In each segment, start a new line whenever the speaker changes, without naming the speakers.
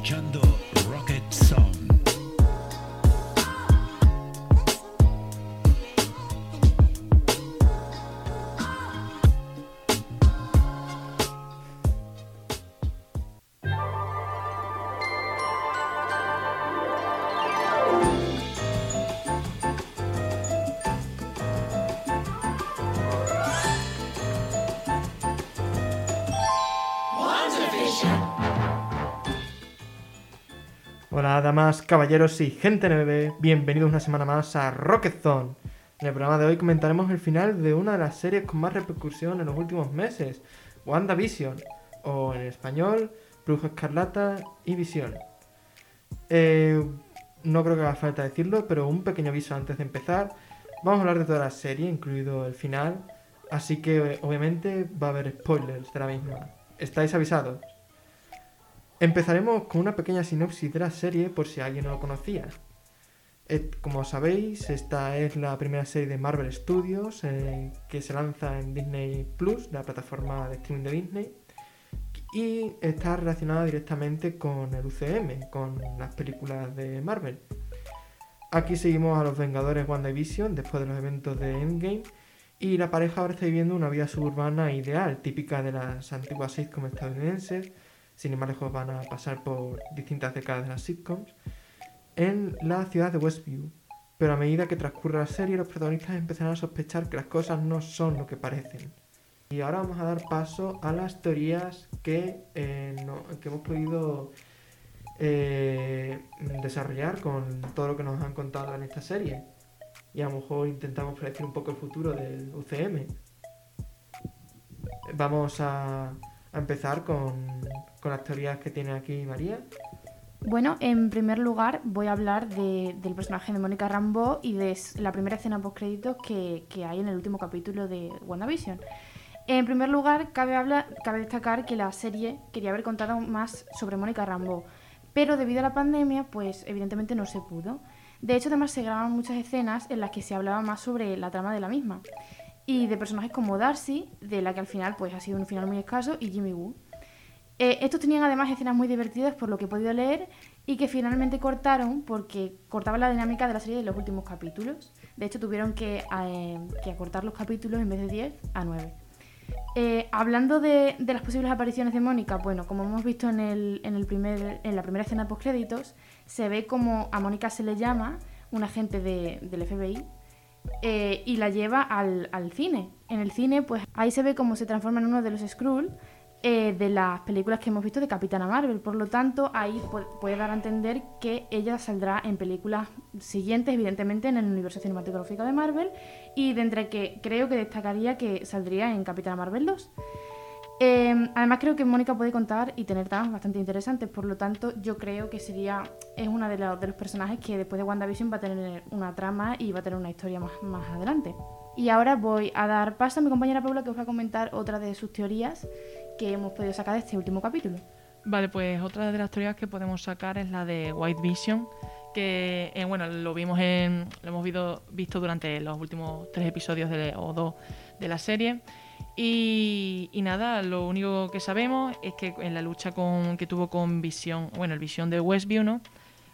escuchando
caballeros y gente NBB, bienvenidos una semana más a Rocket Zone. En el programa de hoy comentaremos el final de una de las series con más repercusión en los últimos meses, WandaVision, o en español, Brujo Escarlata y Visión. Eh, no creo que haga falta decirlo, pero un pequeño aviso antes de empezar. Vamos a hablar de toda la serie, incluido el final, así que eh, obviamente va a haber spoilers de la misma. ¿Estáis avisados? Empezaremos con una pequeña sinopsis de la serie por si alguien no lo conocía. Como sabéis, esta es la primera serie de Marvel Studios eh, que se lanza en Disney Plus, la plataforma de streaming de Disney, y está relacionada directamente con el UCM, con las películas de Marvel. Aquí seguimos a los Vengadores WandaVision después de los eventos de Endgame y la pareja ahora está viviendo una vida suburbana ideal, típica de las antiguas sitcoms estadounidenses, sin lejos van a pasar por distintas décadas de las sitcoms, en la ciudad de Westview. Pero a medida que transcurre la serie, los protagonistas empezarán a sospechar que las cosas no son lo que parecen. Y ahora vamos a dar paso a las teorías que, eh, que hemos podido eh, desarrollar con todo lo que nos han contado en esta serie. Y a lo mejor intentamos predecir un poco el futuro del UCM. Vamos a, a empezar con, con las teorías que tiene aquí María.
Bueno, en primer lugar voy a hablar de- del personaje de Mónica Rambeau y de la primera escena post créditos que, que hay en el último capítulo de WandaVision. En primer lugar, cabe, hablar, cabe destacar que la serie quería haber contado más sobre Mónica Rambeau, pero debido a la pandemia, pues evidentemente no se pudo. De hecho, además se graban muchas escenas en las que se hablaba más sobre la trama de la misma y de personajes como Darcy, de la que al final pues ha sido un final muy escaso, y Jimmy Woo. Eh, estos tenían además escenas muy divertidas por lo que he podido leer y que finalmente cortaron porque cortaban la dinámica de la serie de los últimos capítulos. De hecho, tuvieron que, eh, que acortar los capítulos en vez de 10 a 9. Eh, hablando de, de las posibles apariciones de Mónica, bueno, como hemos visto en, el, en, el primer, en la primera escena post créditos, se ve como a Mónica se le llama un agente de- del FBI eh, y la lleva al, al cine. En el cine, pues ahí se ve cómo se transforma en uno de los Skrull eh, de las películas que hemos visto de Capitana Marvel. Por lo tanto, ahí pu- puede dar a entender que ella saldrá en películas siguientes, evidentemente, en el universo cinematográfico de Marvel. Y de entre que creo que destacaría que saldría en Capitana Marvel 2. Eh, además creo que Mónica puede contar y tener tramas bastante interesantes, por lo tanto yo creo que sería es una de, los- personajes que después de WandaVision va a tener una trama y va a tener una historia más, más adelante. Y ahora voy a dar paso a mi compañera Paula que os va a comentar otra de sus teorías que hemos podido sacar de este último capítulo.
Vale, pues otra de las teorías que podemos sacar es la de White Vision, que eh, bueno, lo vimos lo hemos visto, visto durante los últimos tres episodios de- o dos de la serie. Y, y nada, lo único que sabemos es que en la lucha con, que tuvo con Visión, bueno, el Visión de Westview, ¿no?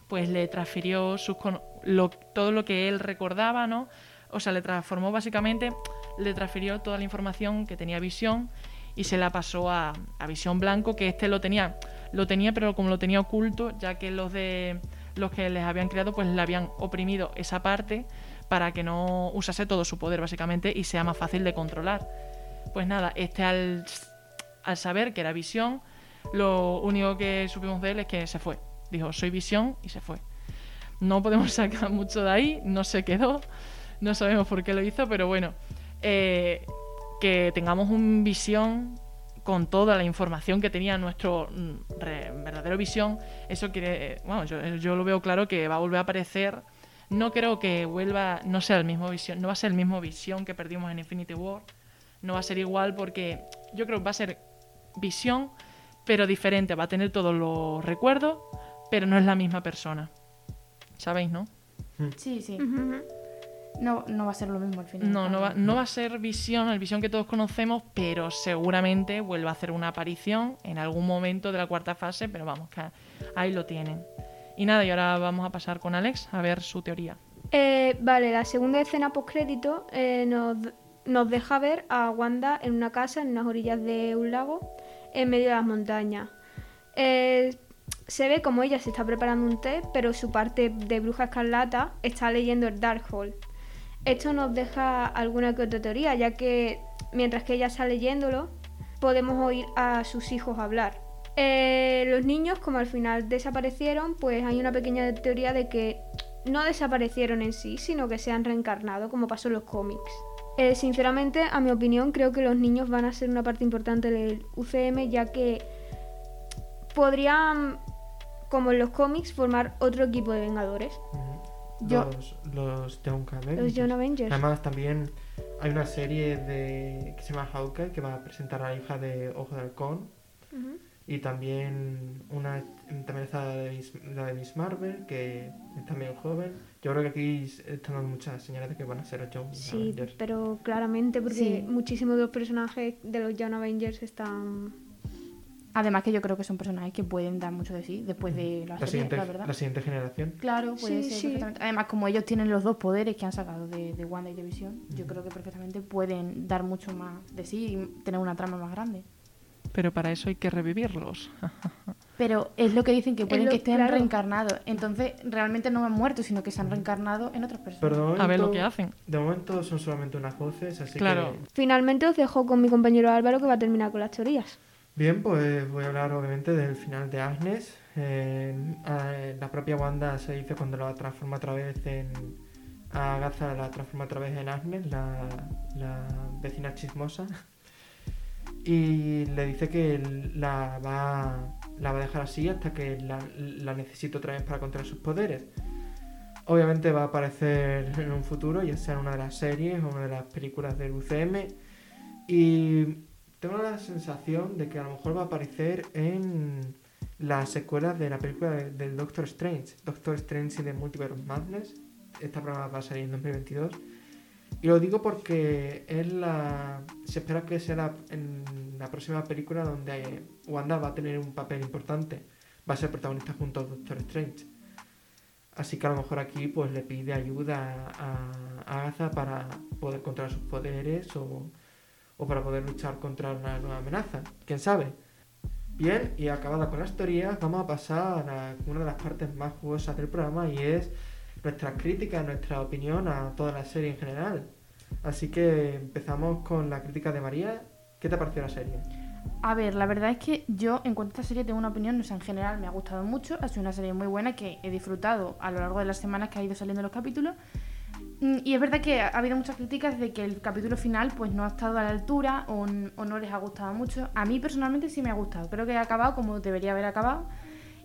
Pues le transfirió sus lo- todo lo que él recordaba, ¿no? O sea, le transformó básicamente, le transfirió toda la información que tenía Visión y se la pasó a, a Visión Blanco, que este lo tenía, lo tenía, pero como lo tenía oculto, ya que los de los que les habían creado, pues le habían oprimido esa parte para que no usase todo su poder, básicamente, y sea más fácil de controlar. Pues nada, este al, al saber que era Visión, lo único que supimos de él es que se fue. Dijo, soy Visión y se fue. No podemos sacar mucho de ahí, no se quedó, no sabemos por qué lo hizo, pero bueno, eh, que tengamos un Visión con toda la información que tenía nuestro mm, verdadero Visión, eso quiere, bueno, yo, yo lo veo claro que va a volver a aparecer. No creo que vuelva, no sea el mismo Visión, no va a ser el mismo Visión que perdimos en Infinity War. No va a ser igual porque yo creo que va a ser Visión, pero diferente. Va a tener todos los recuerdos, pero no es la misma persona. ¿Sabéis, no?
Sí, sí. No, no va a ser lo mismo al final.
No, no va, no va a ser visión, el visión que todos conocemos, pero seguramente vuelva a hacer una aparición en algún momento de la cuarta fase, pero vamos, que ahí lo tienen. Y nada, y ahora vamos a pasar con Alex a ver su teoría.
Eh, vale, la segunda escena postcrédito eh, nos, nos deja ver a Wanda en una casa en unas orillas de un lago en medio de las montañas. Eh, se ve como ella se está preparando un té, pero su parte de bruja escarlata está leyendo el Darkhold. Esto nos deja alguna que otra teoría, ya que mientras que ella está leyéndolo, podemos oír a sus hijos hablar. Eh, los niños, como al final desaparecieron, pues hay una pequeña teoría de que no desaparecieron en sí, sino que se han reencarnado, como pasó en los cómics. Eh, sinceramente, a mi opinión, creo que los niños van a ser una parte importante del UCM, ya que podrían, como en los cómics, formar otro equipo de Vengadores.
Yo-
Los, los Young Avengers.
Los Young Avengers.
Además, también hay una serie de que se llama Hawkeye que va a presentar a la hija de Ojo de Halcón.
Ujú.
Y también una también está la de, Miss, la de Miss Marvel, que es también joven. Yo creo que aquí están dando muchas señales de que van a ser los Young
Sí,
Avengers.
pero claramente porque
Sí.
muchísimos de los personajes de los Young Avengers están...
Además que yo creo que son personajes que pueden dar mucho de sí después de la,
La
serie,
siguiente,
la verdad.
la siguiente generación.
Claro, puede
Sí,
ser
sí.
perfectamente. Además, como ellos tienen los dos poderes que han sacado de, de Wanda y de Visión, yo creo que perfectamente pueden dar mucho más de sí y tener una trama más grande.
Pero para eso hay que revivirlos.
Pero es lo que dicen que pueden
lo-
que estén
claro.
reencarnados. Entonces, realmente no han muerto, sino que se han reencarnado en otras personas.
Pero de momento,
A ver lo que hacen.
De momento son solamente unas voces, así
Claro.
que...
Finalmente os dejo con mi compañero Álvaro que va a terminar con las teorías.
Bien, pues voy a hablar obviamente del final de Agnes. Eh, la propia Wanda se dice cuando la transforma otra vez en... A Agatha la transforma otra vez en Agnes, la, la vecina chismosa. Y le dice que la va, la va a dejar así hasta que la, necesite otra vez para controlar sus poderes. Obviamente va a aparecer en un futuro, ya sea en una de las series o una de las películas del UCM. Y tengo la sensación de que a lo mejor va a aparecer en las secuelas de la película de- del Doctor Strange, Doctor Strange y the Multiverse Madness. Esta programa va a salir en 2022. Y lo digo porque es la, se espera que sea la, en la próxima película donde Wanda va a tener un papel importante. Va a ser protagonista junto a Doctor Strange. Así que a lo mejor aquí pues le pide ayuda a, Agatha para poder controlar sus poderes o, o para poder luchar contra una nueva amenaza. ¿Quién sabe? Bien, y acabada con las teorías, vamos a pasar a una de las partes más jugosas del programa y es nuestras críticas, nuestra opinión a toda la serie en general. Así que empezamos con la crítica de María. ¿Qué te pareció la serie?
A ver, la verdad es que yo en cuanto a esta serie tengo una opinión, o sea, en general me ha gustado mucho, ha sido una serie muy buena que he disfrutado a lo largo de las semanas que ha ido saliendo los capítulos. Mm, Y es verdad que ha habido muchas críticas de que el capítulo final pues no ha estado a la altura o, no les ha gustado mucho. A mí personalmente sí me ha gustado, creo que ha acabado como debería haber acabado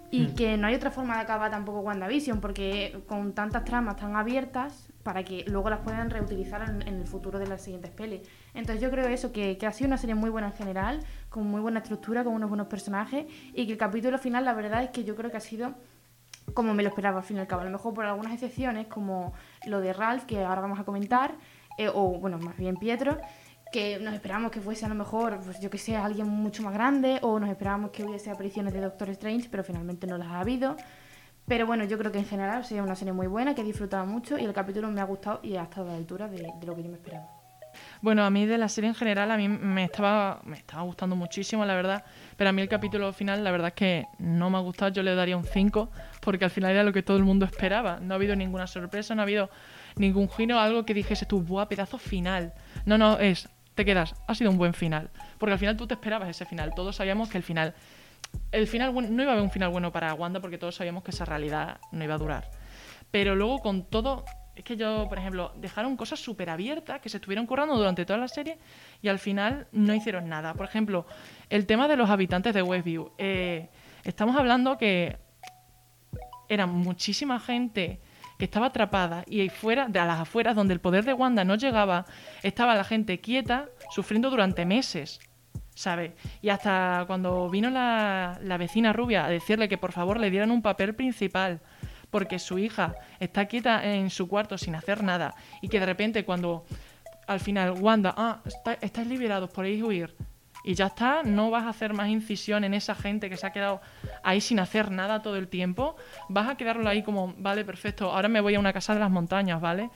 y
Mm.
que no hay otra forma de acabar tampoco WandaVision porque con tantas tramas tan abiertas para que luego las puedan reutilizar en, el futuro de las siguientes pelis. Entonces yo creo eso, que, que ha sido una serie muy buena en general, con muy buena estructura, con unos buenos personajes y que el capítulo final la verdad es que yo creo que ha sido como me lo esperaba al fin y al cabo. A lo mejor por algunas excepciones, como lo de Ralph, que ahora vamos a comentar, eh, o bueno, más bien Pietro, que nos esperábamos que fuese a lo mejor, pues yo que sé, alguien mucho más grande, o nos esperábamos que hubiese apariciones de Doctor Strange, pero finalmente no las ha habido. Pero bueno, yo creo que en general ha sido una serie muy buena, que he disfrutado mucho y el capítulo me ha gustado y ha estado a la altura de, lo que yo me esperaba.
Bueno, a mí de la serie en general, a mí me estaba, me estaba gustando muchísimo, la verdad. Pero a mí el capítulo final, la verdad es que no me ha gustado. Yo le daría un 5, porque al final era lo que todo el mundo esperaba. No ha habido ninguna sorpresa, no ha habido ningún giro, algo que dijese tú, ¡buah, pedazo final! No, no, es, te quedas, ha sido un buen final. Porque al final tú te esperabas ese final. Todos sabíamos que el final. El final no iba a haber un final bueno para Wanda, porque todos sabíamos que esa realidad no iba a durar. Pero luego con todo, es que yo, por ejemplo, dejaron cosas súper abiertas que se estuvieron currando durante toda la serie y al final no hicieron nada. Por ejemplo, el tema de los habitantes de Westview. Eh, estamos hablando que era muchísima gente que estaba atrapada y fuera, de a las afueras donde el poder de Wanda no llegaba, estaba la gente quieta, sufriendo durante meses. ¿Sabes? Y hasta cuando vino la, la vecina rubia a decirle que por favor le dieran un papel principal, porque su hija está quieta en su cuarto sin hacer nada, y que de repente cuando al final Wanda, ah, está- estáis liberados, podéis huir, y ya está, no vas a hacer más incisión en esa gente que se ha quedado ahí sin hacer nada todo el tiempo, vas a quedarlo ahí como, vale, perfecto, ahora me voy a una casa de las montañas, ¿vale?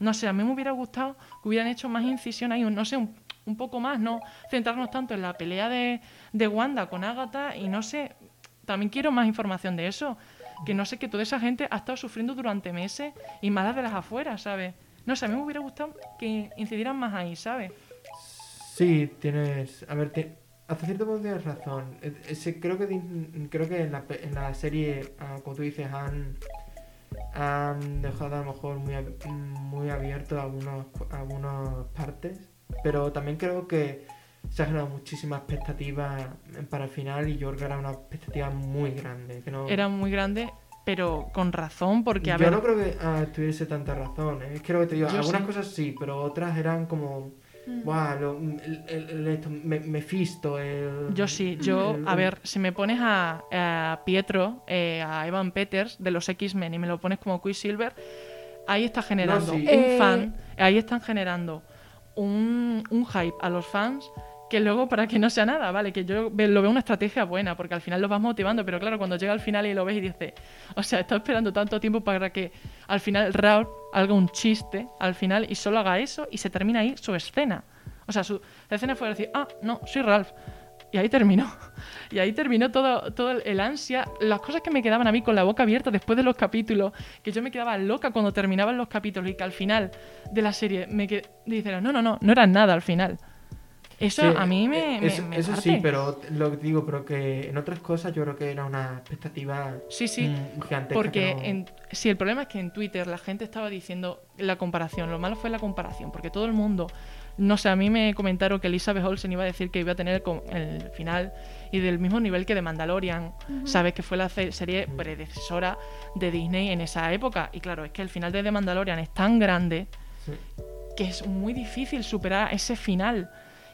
No sé, a mí me hubiera gustado que hubieran hecho más incisión ahí, no sé, un, un poco más, no centrarnos tanto en la pelea de, de Wanda con Agatha y no sé, también quiero más información de eso, que no sé, que toda esa gente ha estado sufriendo durante meses y malas de las afueras, ¿sabes? No sé, a mí me hubiera gustado que incidieran más ahí, ¿sabes?
Sí, tienes. A ver, ti- hasta cierto punto tienes razón. Creo que creo que en la, en la serie, ah, como tú dices, han han dejado a lo mejor muy muy abierto algunos algunas partes, pero también creo que se ha generado muchísima expectativa para el final y yo creo que era una expectativa muy grande. Que no,
Era muy grande, pero con razón, porque a
yo
ver,
no creo que ah, tuviese tanta razón. ¿eh? Es que lo que te digo,
Yo
algunas
sí.
cosas sí, pero otras eran como.
Mm.
Buah, lo- el, el- el- esto, Me- Mephisto.
Yo sí, yo,
el-
a ver, si me pones a, a Pietro, eh, a Evan Peters de los X-Men y me lo pones como Quicksilver, ahí está generando
sí.
un
Eh,
fan, ahí están generando un, hype a los fans que luego para que no sea nada, ¿vale? Que yo lo veo una estrategia buena, porque al final los vas motivando, pero claro, cuando llega al final y lo ves y dices, o sea, estado esperando tanto tiempo para que al final Ralph haga un chiste al final y solo haga eso y se termina ahí su escena. O sea, su escena fue decir, ah, no, soy Ralph. Y ahí terminó. Y ahí terminó todo, todo el, ansia. Las cosas que me quedaban a mí con la boca abierta después de los capítulos, que yo me quedaba loca cuando terminaban los capítulos y que al final de la serie me dijeron, no, no, no, no era nada al final. Eso
Sí,
a mí me,
eh,
me-
Eso,
me
eso
parte.
sí, pero lo que digo, pero que en otras cosas yo creo que era una expectativa
Sí, sí.
mm, gigantesca.
Porque
que no-
en, sí, el problema es que en Twitter la gente estaba diciendo la comparación. Lo malo fue la comparación, porque todo el mundo, no sé, a mí me comentaron que Elizabeth Olsen iba a decir que iba a tener el, final y del mismo nivel que de Mandalorian, sabes que fue la serie predecesora de Disney en esa época. Y claro, es que el final de The Mandalorian es tan grande
Sí.
que es muy difícil superar ese final.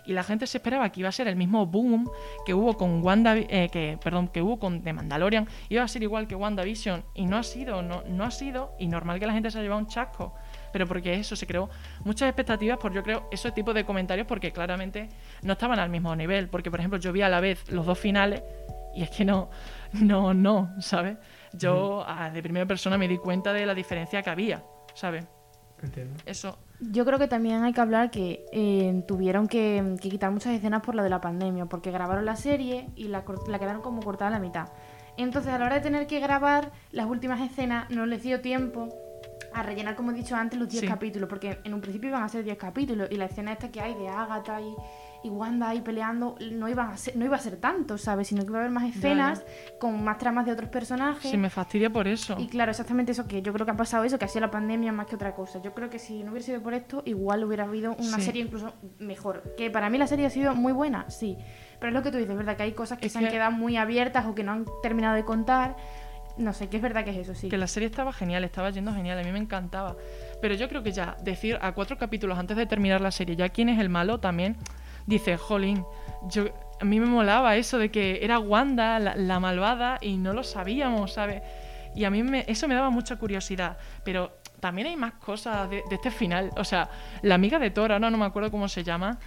Y la gente se esperaba que iba a ser el mismo boom que hubo con Wanda, eh, que, perdón, que hubo con The Mandalorian, iba a ser igual que WandaVision, y no ha sido, no, no ha sido, y normal que la gente se haya llevado un chasco. Pero porque eso se creó muchas expectativas por yo creo ese tipo de comentarios porque claramente no estaban al mismo nivel. Porque, por ejemplo, yo vi a la vez los dos finales y es que no, no, no, ¿sabes? Yo de primera persona me di cuenta de la diferencia que había, ¿sabes?
Entiendo.
Eso
Yo creo que también hay que hablar que eh, tuvieron que, que quitar muchas escenas por lo de la pandemia, porque grabaron la serie y la, cort- la quedaron como cortada a la mitad. Entonces, a la hora de tener que grabar las últimas escenas, no les dio tiempo a rellenar, como he dicho antes, los 10
Sí.
capítulos, porque en un principio iban a ser 10 capítulos y la escena esta que hay de Agatha y, y Wanda ahí peleando no, iban a ser, no iba a ser tanto, ¿sabes? Sino que iba a haber más escenas con más tramas de otros personajes.
sí me fastidia por eso.
Y claro, exactamente eso que yo creo que ha pasado eso, que ha sido la pandemia más que otra cosa. Yo creo que si no hubiera sido por esto, igual hubiera habido una
Sí.
serie incluso mejor. Que para mí la serie ha sido muy buena, sí. Pero es lo que tú dices, ¿verdad? Que hay cosas que
Es
se han
que-
quedado muy abiertas o que no han terminado de contar. No sé, que es verdad que es eso, sí.
Que la serie estaba genial, estaba yendo genial, a mí me encantaba. Pero yo creo que ya decir a cuatro capítulos antes de terminar la serie ya quién es el malo también, dice, jolín, yo, a mí me molaba eso de que era Wanda la, la malvada y no lo sabíamos, ¿sabes? Y a mí me- eso me daba mucha curiosidad. Pero también hay más cosas de, de este final. O sea, la amiga de Thor, ahora no me acuerdo cómo se llama,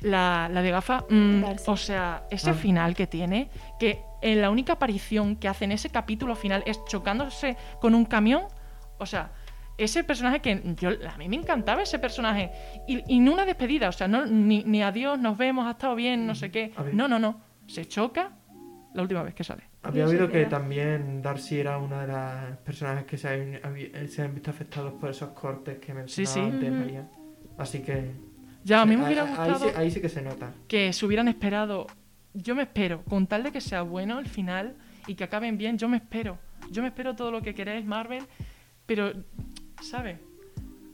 la, la de gafa, mm, o sea, ese
Ah.
final que tiene, que en la única aparición que hace en ese capítulo final es chocándose con un camión, o sea, ese personaje que yo, a mí me encantaba ese personaje, y, y no una despedida, o sea, no, ni, ni adiós, nos vemos, ha estado bien, no sé qué,
A ver.
no, no, no, se choca la última vez que sale.
Había oído que también Darcy era una de las personajes que se han, se han visto afectados por esos cortes que mencionaba
sí.
antes,
Ujú.
María. Así que...
Ya, a mí me
ahí-
hubiera
ahí,
gustado
sí, ahí sí que se nota.
que se hubieran esperado, yo me espero, con tal de que sea bueno el final y que acaben bien, yo me espero, yo me espero todo lo que queráis Marvel, pero, ¿sabes?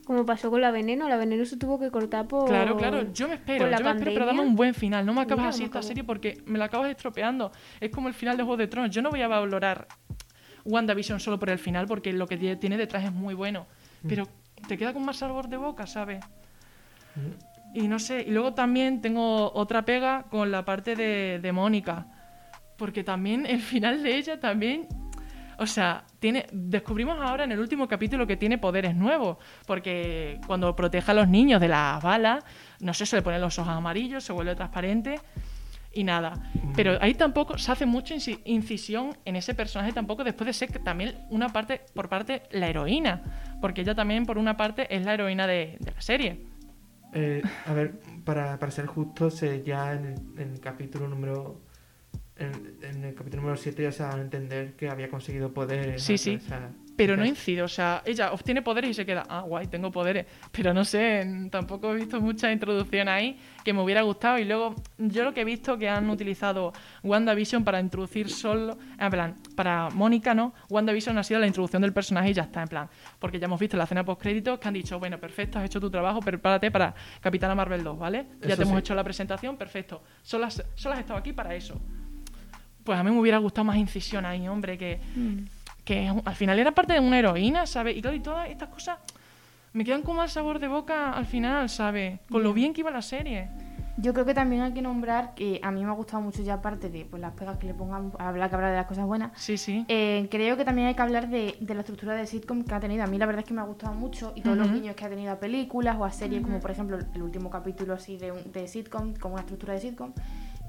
Como pasó con la veneno, la veneno se tuvo que cortar por.
Claro, claro, yo me espero, yo me espero, pero dame un buen final, no me acabas
Mira
así esta serie porque me la acabas estropeando. Es como el final de Juego de Tronos, yo no voy a valorar WandaVision solo por el final porque lo que tie- tiene detrás es muy bueno, pero te queda con más sabor de boca, ¿sabes? Y no sé, y luego también tengo otra pega con la parte de, de Mónica, porque también el final de ella también, o sea, tiene, descubrimos ahora en el último capítulo que tiene poderes nuevos, porque cuando protege a los niños de las balas, no sé, se le ponen los ojos amarillos, se vuelve transparente, y nada. Pero ahí tampoco se hace mucha inci- incisión en ese personaje tampoco después de ser también una parte por parte la heroína, porque ella también por una parte es la heroína de, de la serie.
Eh, a ver, para, para ser justos, eh, ya en el, en el capítulo número. En, en el capítulo número 7 ya se va a entender que había conseguido poderes.
Sí, sí.
Esa-
Pero no incide, o sea, ella obtiene poderes y se queda, ah, guay, tengo poderes. Pero no sé, n- tampoco he visto mucha introducción ahí que me hubiera gustado. Y luego, yo lo que he visto que han utilizado WandaVision para introducir solo, en plan, para Mónica, ¿no? WandaVision ha sido la introducción del personaje y ya está, en plan. Porque ya hemos visto la escena post créditos que han dicho, bueno, perfecto, has hecho tu trabajo, prepárate para Capitana Marvel 2, ¿vale? Ya
Eso
te hemos
sí.
hecho la presentación, perfecto. Solo has, solo has estado aquí para eso. Pues a mí me hubiera gustado más incisión ahí, hombre, que que al final era parte de una heroína, ¿sabes? Y claro, y todas estas cosas me quedan con mal sabor de boca al final, ¿sabes? Con lo bien que iba la serie.
Yo creo que también hay que nombrar que a mí me ha gustado mucho ya aparte de pues, las pegas que le pongan, hablar que hablar de las cosas buenas.
Sí, sí.
Eh, creo que también hay que hablar de, de la estructura de sitcom que ha tenido. A mí la verdad es que me ha gustado mucho y todos los
Ujú.
guiños que ha tenido a películas o a series, como por ejemplo el último capítulo así de, un- de sitcom, como una estructura de sitcom,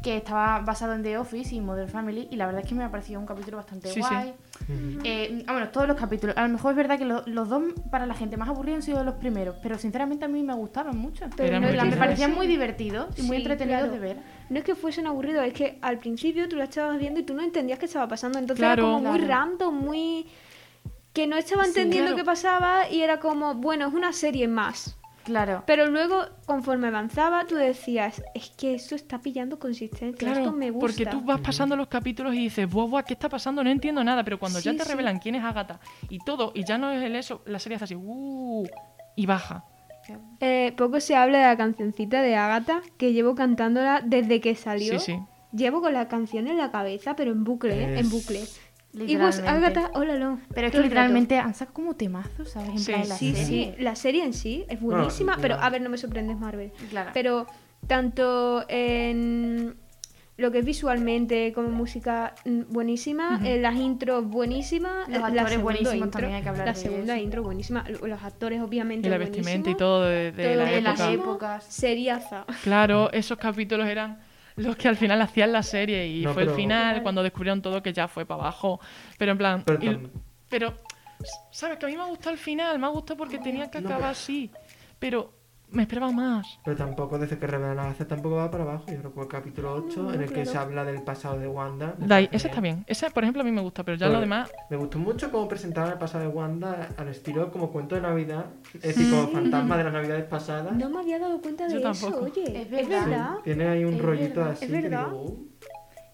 que estaba basado en The Office y Modern Family y la verdad es que me ha parecido un capítulo bastante
Sí, sí.
guay.
Ujú.
Eh, ah, bueno, todos los capítulos. A lo mejor es verdad que lo- los dos para la gente más aburridos han sido los primeros, pero sinceramente a mí me gustaron mucho.
Pero no
me parecían muy divertidos y muy
Sí,
entretenidos
claro.
de ver.
No es que fuesen aburridos, es que al principio tú la estabas viendo y tú no entendías qué estaba pasando. Entonces
Claro.
era como muy
Claro.
random, muy. que no estaba
Sí,
entendiendo
claro.
qué pasaba y era como, bueno, es una serie más.
Claro.
Pero luego, conforme avanzaba, tú decías, es que esto está pillando consistencia, esto me gusta.
porque tú vas pasando los capítulos y dices, buah, buah, ¿qué está pasando? No entiendo nada, pero cuando ya te
sí.
revelan quién es Agatha y todo, y ya no es el eso, la serie hace así, uh, y baja.
Eh, poco se habla de la cancioncita de Agatha, que llevo cantándola desde que salió.
Sí, sí.
Llevo con la canción en la cabeza, pero en bucle, ¿eh? en bucle. Y pues
Literalmente.
Agatha, hola,
Pero es que
rato.
literalmente han sacado como temazos, ¿sabes? En
Sí,
plan, la
Sí,
serie.
sí, la serie en sí es buenísima, pero a ver, no me sorprende es Marvel.
Claro.
Pero tanto en lo que es visualmente como música mm, buenísima, en las intros buenísimas,
Los
la
actores buenísimos
intro,
también hay que hablar
La
de
segunda intro buenísima, los actores obviamente
Y la vestimenta y todo de, de
Todo
la
de las
época.
épocas.
Seriaza.
Claro, esos capítulos eran los que al final hacían la serie y
No,
fue el final cuando descubrieron todo que ya fue para abajo. Pero en plan,
Pero
y-
tam-
pero, ¿sabes? Que a mí me ha gustado el final, me ha gustado porque tenía que
No,
acabar
pero-
así. Pero me esperaba más.
Pero tampoco desde que revelan la hace tampoco va para abajo. Yo recuerdo el capítulo 8 en el que se habla del pasado de Wanda.
Dai, ese está bien. Ese, por ejemplo, a mí me gusta, pero ya
Pero
lo demás.
Me gustó mucho cómo presentaban el pasado de Wanda al estilo como cuento de Navidad. Es decir, como fantasma de las Navidades pasadas.
No me había dado cuenta de
Yo
eso,
tampoco.
oye.
Es verdad.
Sí, tiene ahí un
Es
rollito
verdad,
así.
es
que digo, uh,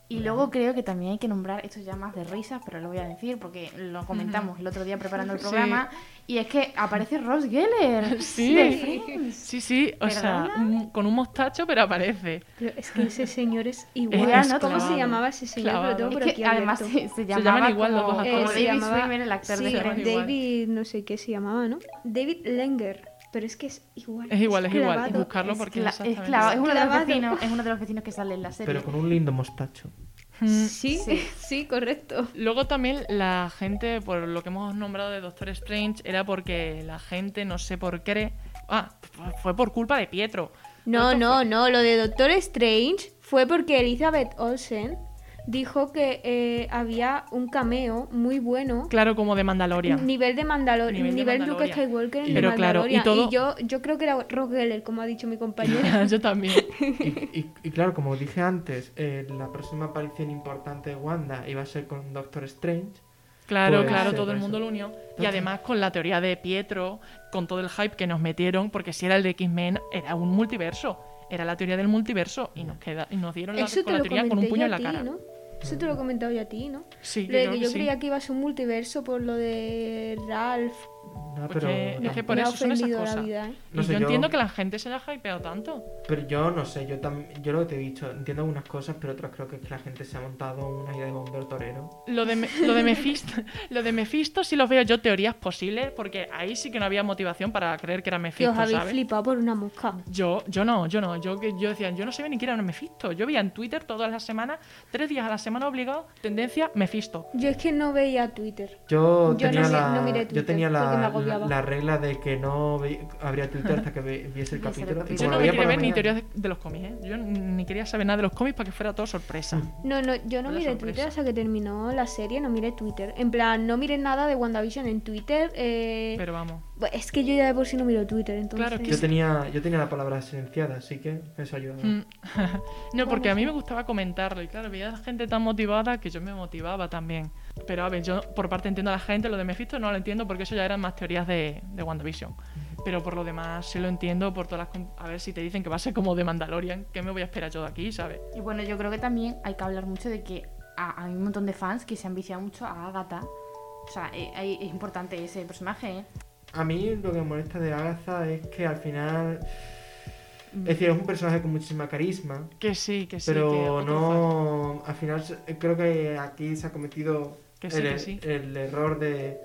Y luego creo que también hay que nombrar, esto ya más de risas, pero lo voy a decir porque lo comentamos el otro día preparando el
Sí.
programa, y es que aparece Ross Geller.
Sí.
de.
Sí, sí, o sea,
¿Perdona?
un- con un mostacho, pero aparece.
Pero es que ese señor es igual. ¿no? ¿Cómo se llamaba ese señor?
clavado.
Lo tengo por
Es
aquí
que además se, se
llaman igual los
como,
dos
Eh,
como David
llamaba-
Schwimmer, el actor
sí,
de Friends.
David, no sé qué se llamaba, ¿no? David Lenger. Pero es que es igual.
Es igual, es igual. Y buscarlo
Es,
porque
cla-
es
es claro, es uno de los vecinos, es uno de los vecinos que sale en la serie.
pero con un lindo mostacho.
Mm.
Sí,
Sí.
sí, correcto.
Luego también la gente, por lo que hemos nombrado de Doctor Strange, era porque la gente, no sé por qué... Ah, fue por culpa de Pietro.
No, no,
fue-
no. Lo de Doctor Strange fue porque Elizabeth Olsen dijo que eh, había un cameo muy bueno.
Claro, como de Mandalorian.
Nivel de Mandalorian,
Nivel
nivel,
de
Luke
Mandalorian.
Skywalker en
Pero claro, y
Mandalorian.
todo-
yo, yo creo que era Rock Geller, como ha dicho mi compañera.
Yo también.
Y, y- y claro, como dije antes, eh, la próxima aparición importante de Wanda iba a ser con Doctor Strange.
Claro,
Pues,
claro, todo el mundo lo unió. Y además con la teoría de Pietro, con todo el hype que nos metieron, porque si era el de X-Men, era un multiverso. Era la teoría del multiverso. Y nos, queda, y nos dieron la, con la teoría con un puño en la
ti,
cara.
¿no? Eso te lo he comentado yo a ti, ¿no?
Sí,
Lo de
creo
que yo
sí.
creía que iba a ser un multiverso por lo de Ralph.
No,
Porque
pero,
es que por
me ha
eso son esas
la
cosas.
vida, ¿eh?
No
y
sé,
yo,
yo-
entiendo que la gente se haya hypeado tanto.
pero yo no sé, yo tam- yo lo que te he dicho, entiendo algunas cosas, pero otras creo que es que la gente se ha montado una idea de bombero torero.
Lo de, Me- lo de Mephisto, lo de Mephisto sí lo veo yo teorías posibles, porque ahí sí que no había motivación para creer que era
Que
Mephisto,
os habéis
¿sabes?
flipado por una mosca.
Yo, yo no, yo no. Yo, que- yo decía, yo no sabía ni que era un Mephisto. Yo veía en Twitter todas las semanas, tres días a la semana obligado, tendencia Mephisto.
Yo es que no veía Twitter.
Yo
Yo
tenía
no,
la,
no miré
yo
Twitter,
tenía la,
que me
la,
agobiaba.
la regla de que no ve- abría Twitter hasta que ve- viese el capítulo. y.
Yo no me quería ver ni teorías de, de los cómics, ¿eh? Yo ni quería saber nada de los cómics para que fuera todo sorpresa.
No, no, yo no
Fue
miré
sorpresa.
Twitter hasta que terminó la serie, no miré Twitter. En plan, no miré nada de WandaVision en Twitter. eh,
Pero vamos.
Bu- Es que yo ya de por sí no miro Twitter, entonces...
Claro, es que
Yo tenía, yo tenía la palabra silenciada, así que eso ayudaba.
Mm. no, porque a mí me gustaba comentarlo y claro, veía a la gente tan motivada que yo me motivaba también. Pero a ver, yo por parte entiendo a la gente, lo de Mephisto no lo entiendo porque eso ya eran más teorías de, de WandaVision. Pero por lo demás sí lo entiendo por todas las... A ver si te dicen que va a ser como de Mandalorian, ¿qué me voy a esperar yo de aquí, sabes?
Y bueno, yo creo que también hay que hablar mucho de que a- hay un montón de fans que se han viciado mucho a Agatha. O sea, eh, es importante ese personaje, ¿eh?
A mí lo que me molesta de Agatha es que al final.
Mm.
Es decir, es un personaje con muchísima carisma.
Que sí, que sí.
pero no. Al final creo que aquí se ha cometido
Que sí,
el,
que sí.
el error de,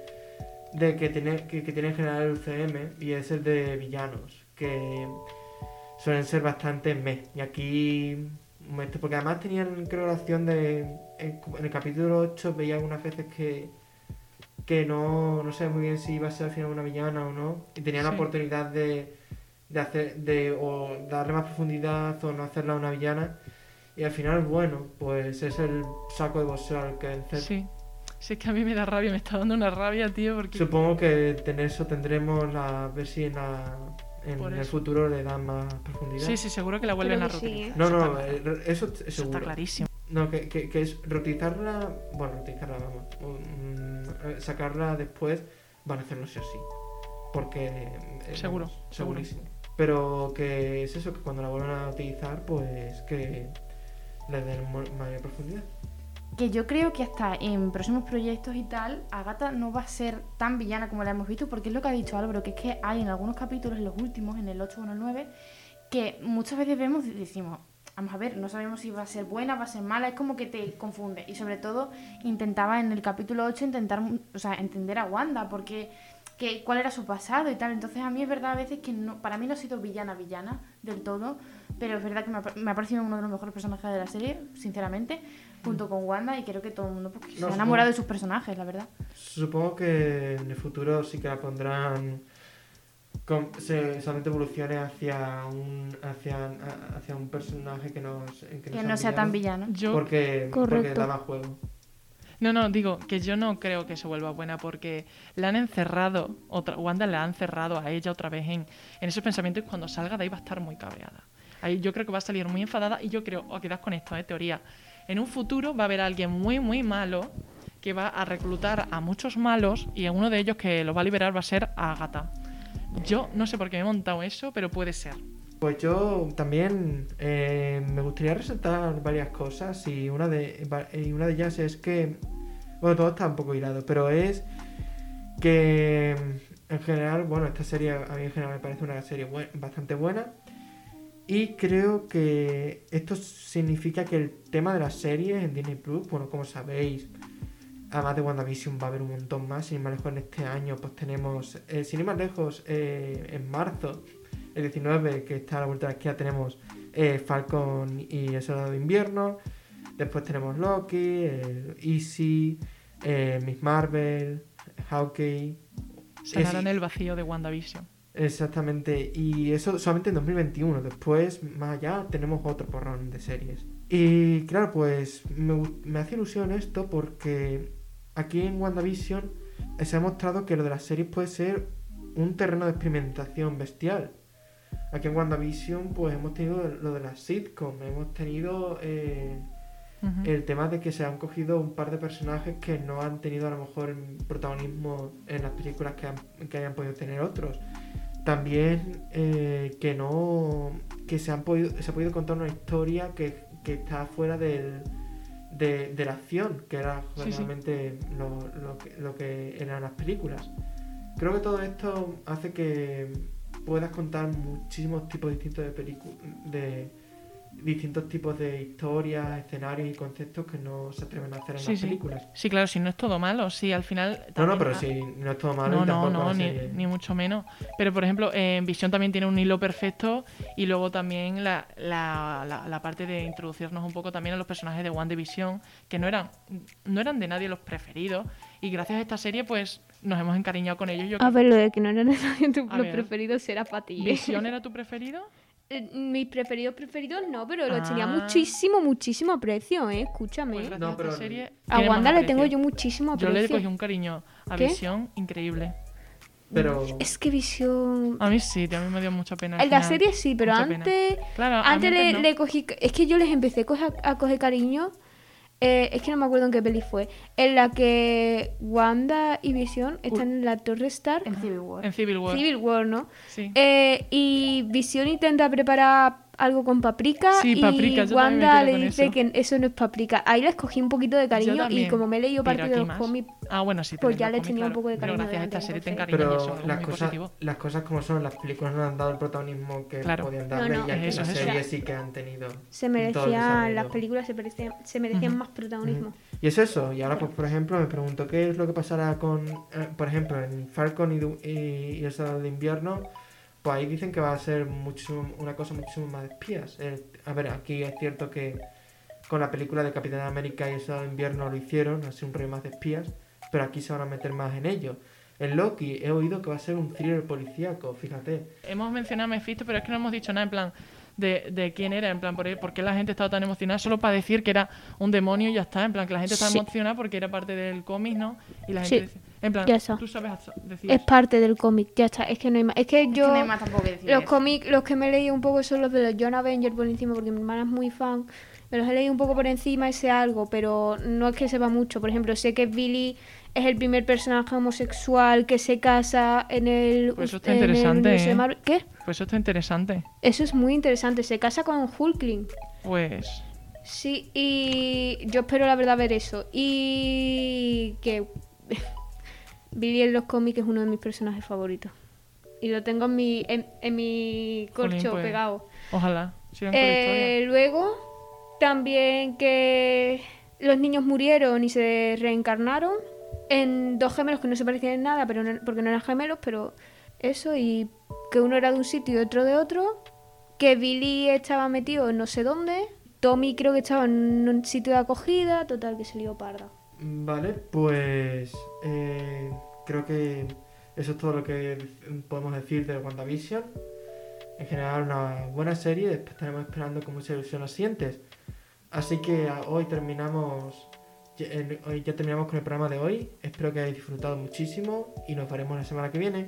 de que, tiene, que, que tiene en general el UCM y es el de villanos. Que suelen ser bastante meh. Y aquí. Porque además tenían, creo, la opción de. En, en el capítulo 8 veía algunas veces que. Que no, no sé muy bien si iba a ser al final una villana o no. Y tenían la
Sí.
oportunidad de. De hacer. De o darle más profundidad o no hacerla una villana. Y al final, bueno, pues es el saco de boxeo al que vencer.
Sí. Sí, es que a mí me da rabia, me está dando una rabia, tío, porque...
Supongo que en eso tendremos la. A ver si en, la, en el futuro le dan más profundidad.
Sí, sí, seguro que la vuelven
Creo
a
que sí. ¿eh?
No,
Eso
no,
está-
eso es
eso
seguro.
está clarísimo.
No, que, que, que es reutilizarla. Bueno, reutilizarla, vamos. mm, sacarla después van a hacerlo sí o sí. Porque. eh,
Seguro,
vamos,
seguro.
Segurísimo. Pero que es eso, que cuando la vuelvan a utilizar, pues que le den mayor profundidad.
Que yo creo que hasta en próximos proyectos y tal, Agatha no va a ser tan villana como la hemos visto, porque es lo que ha dicho Álvaro, que es que hay en algunos capítulos, en los últimos, en el 8 o en el 9, que muchas veces vemos y decimos, vamos a ver, no sabemos si va a ser buena, va a ser mala, es como que te confunde. Y sobre todo, intentaba en el capítulo 8 intentar, o sea, entender a Wanda, porque que, cuál era su pasado y tal. Entonces a mí es verdad a veces que no, para mí no ha sido villana, villana del todo, pero es verdad que me ha, me ha parecido uno de los mejores personajes de la serie, sinceramente, junto con Wanda y creo que todo el mundo pues, se ha
supongo-
enamorado de sus personajes, la verdad.
Supongo que en el futuro sí que la pondrán. Con- se, solamente evolucione hacia un hacia, hacia un personaje que no, que
Que no sea tan villano.
Yo,
Porque, porque daba juego.
no, no, digo que yo no creo que se vuelva buena porque la han encerrado, otra, Wanda la ha encerrado a ella otra vez en, en esos pensamientos y cuando salga de ahí va a estar muy cabreada. Ahí yo creo que va a salir muy enfadada y yo creo, os quedáis con esto, ¿eh? teoría. En un futuro va a haber alguien muy, muy malo que va a reclutar a muchos malos y uno de ellos que los va a liberar va a ser a Agatha. Yo no sé por qué me he montado eso, pero puede ser.
Pues yo también eh, me gustaría resaltar varias cosas y una de y una de ellas es que bueno todo está un poco hilado, pero es que en general bueno esta serie a mí en general me parece una serie bastante buena y creo que esto significa que el tema de las series en Disney Plus bueno como sabéis además de WandaVision va a haber un montón más sin ir más lejos en este año pues tenemos eh, sin ir más lejos eh, en marzo el 19, que está a la vuelta de la esquina, tenemos eh, Falcon y el Soldado de Invierno. Después tenemos Loki, el Easy, eh, Miss Marvel, Hawkeye.
Sanarán
Es-
el vacío de WandaVision.
Exactamente, y eso solamente en 2021. Después, más allá, tenemos otro porrón de series. Y claro, pues me hace ilusión esto porque aquí en WandaVision se ha mostrado que lo de las series puede ser un terreno de experimentación bestial. Aquí en WandaVision, pues hemos tenido lo de las sitcom, hemos tenido eh, el tema de que se han cogido un par de personajes que no han tenido a lo mejor protagonismo en las películas que, han- que hayan podido tener otros. También eh, que no que se han podido se ha podido contar una historia que, que está fuera del, de, de la acción, que era
Sí, sí.
realmente lo, lo que, lo que eran las películas. Creo que todo esto hace que puedas contar muchísimos tipos distintos de películas de distintos tipos de historias, escenarios y conceptos que no se atreven a hacer en
Sí,
las
sí.
películas.
Sí, claro, si no es todo malo, sí, al final...
No, no, pero
ah,
si no es todo malo
No,
y
no,
tampoco
no, ni,
serie-
ni mucho menos. Pero, por ejemplo, en Visión también tiene un hilo perfecto y luego también la, la, la, la parte de introducirnos un poco también a los personajes de One Division, que no eran, no eran de nadie los preferidos. Y gracias a esta serie, pues, nos hemos encariñado con ellos. Yo
A
creo-
ver, lo de que no eran nadie tu-
A
los preferidos era para ti. ¿eh?
¿Visión era tu preferido?
Eh, Mis preferidos preferidos no, pero tenía
Ah.
muchísimo, muchísimo aprecio, ¿eh? Escúchame.
Pues
No, pero-
serie
a Wanda le tengo yo muchísimo
Yo
aprecio.
le cogí un cariño a
¿Qué?
Visión increíble.
Pero
Es que visión...
A mí sí, a mí me dio mucha pena.
En la serie sí, pero
Mucha
antes...
Claro,
Antes le,
no.
le cogí... Es que yo les empecé a coger, a coger cariño... eh, es que no me acuerdo en qué peli fue. En la que Wanda y Visión están en la Torre Stark.
En Civil War.
En Civil War.
Civil War, ¿no?
Sí.
Eh, y Visión intenta preparar algo con paprika
Sí,
Wanda le dice
eso.
que eso no es paprika. Ahí les cogí un poquito de cariño y como me he leído parte de los cómics,
Ah, bueno, sí.
pues ya les tenía un poco de cariño
Pero gracias a esta serie te encariñas,
pero las cosas, las cosas como son, las películas no han dado el protagonismo que
Claro.
podían
No,
darle
no.
y aquí las series sí que han tenido
se merecían, las películas se merecían, se merecían más protagonismo.
Y es eso, y ahora pues por ejemplo me pregunto qué es lo que pasará con, eh, por ejemplo, en Falcon y, y, y el Soldado de Invierno, pues ahí dicen que va a ser muchísimo, una cosa muchísimo más de espías. Eh, a ver, aquí es cierto que con la película de Capitán América y el Soldado de Invierno lo hicieron, así un rollo más de espías, pero aquí se van a meter más en ello. En Loki he oído que va a ser un thriller policíaco, fíjate.
Hemos mencionado a Mephisto, pero es que no hemos dicho nada en plan de, de quién era, en plan por, por qué la gente estaba tan emocionada, solo para decir que era un demonio y ya está, en plan que la gente estaba
Sí.
emocionada porque era parte del cómic, ¿no? Y la
Sí.
gente dice, en plan,
Ya está.
tú sabes decir
Es
eso.
parte del cómic, ya está. Es que no hay más. Es que
Es que
yo.
no hay más tampoco que decir.
Los cómics, los que me he leído un poco son los de los John Avenger por encima, porque mi hermana es muy fan. Me los he leído un poco por encima y sé algo, pero no es que sepa mucho. Por ejemplo, sé que Billy es el primer personaje homosexual que se casa en el,
Pues eso está
en el
interesante, ¿eh?
Marvel. ¿Qué?
Pues eso está interesante.
Eso es muy interesante. Se casa con Hulkling.
Pues
Sí, y yo espero la verdad ver eso. Y que Billy en los cómics es uno de mis personajes favoritos. Y lo tengo en mi, en, en mi
Jolín,
corcho
pues,
pegado.
ojalá sigan con la historia.
Eh, luego, también que los niños murieron y se reencarnaron en dos gemelos que no se parecían en nada, pero no- porque no eran gemelos, pero eso, y que uno era de un sitio y otro de otro, que Billy estaba metido en no sé dónde, Tommy creo que estaba en un sitio de acogida, total que se lió parda.
Vale, pues creo que eso es todo lo que podemos decir de WandaVision. En general, una buena serie. Después estaremos esperando con mucha ilusión las siguientes. Así que a- hoy terminamos. Hoy ya terminamos con el programa de hoy. Espero que hayáis disfrutado muchísimo y nos veremos la semana que viene.